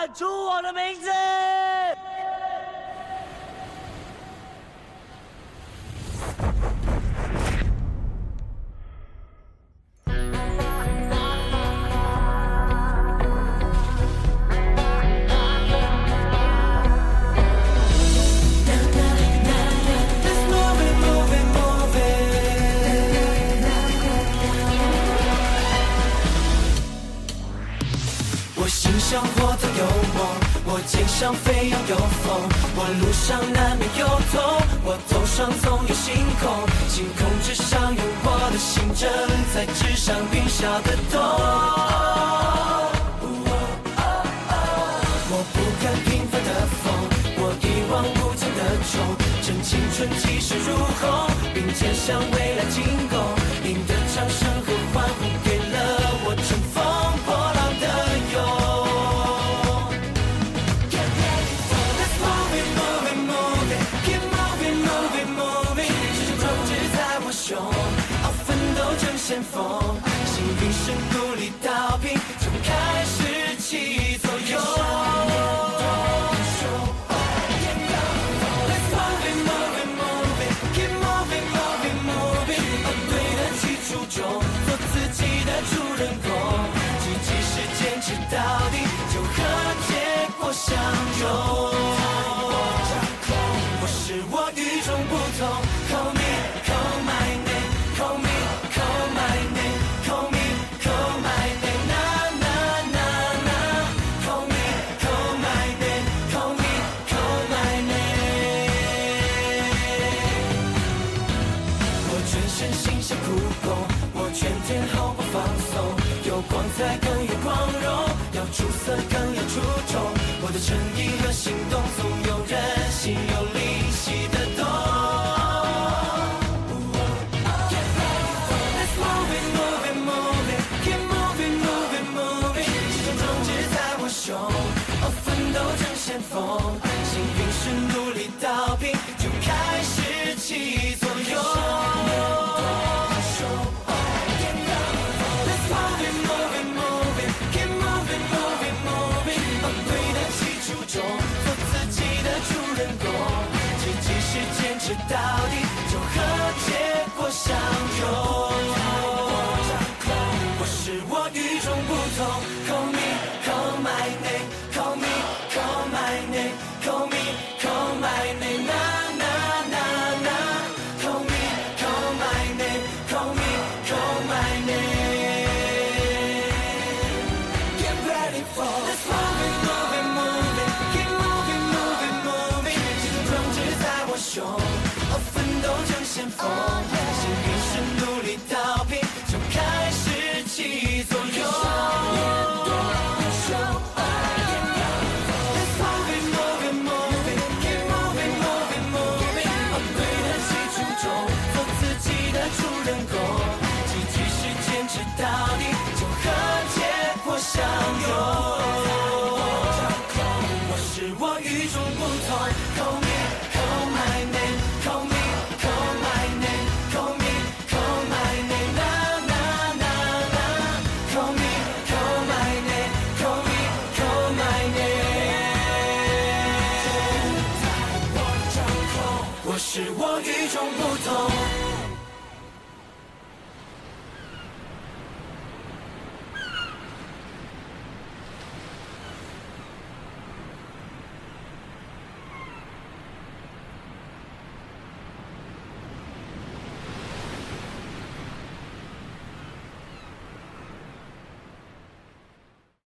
喊出我的名字！我肩上飞扬有风，我路上难免有痛，我头上总有星空，星空之上有我的心，正在纸上云霄的动。我不敢平凡的风，我一往无前的冲，趁青春气势如虹，并肩向未的主人公。奇迹是坚持到底，就和结果相拥。我是我与众不同身心像苦功，我全天候不放松，有光彩更有光荣，要出色更要出众。我的诚意和行动，总有人心有灵犀的动。Let's move it, move it, move it, keep moving, moving, moving。始终壮志在我胸，奋斗正先锋，幸运是努力到拼，就和结果相拥。雨中不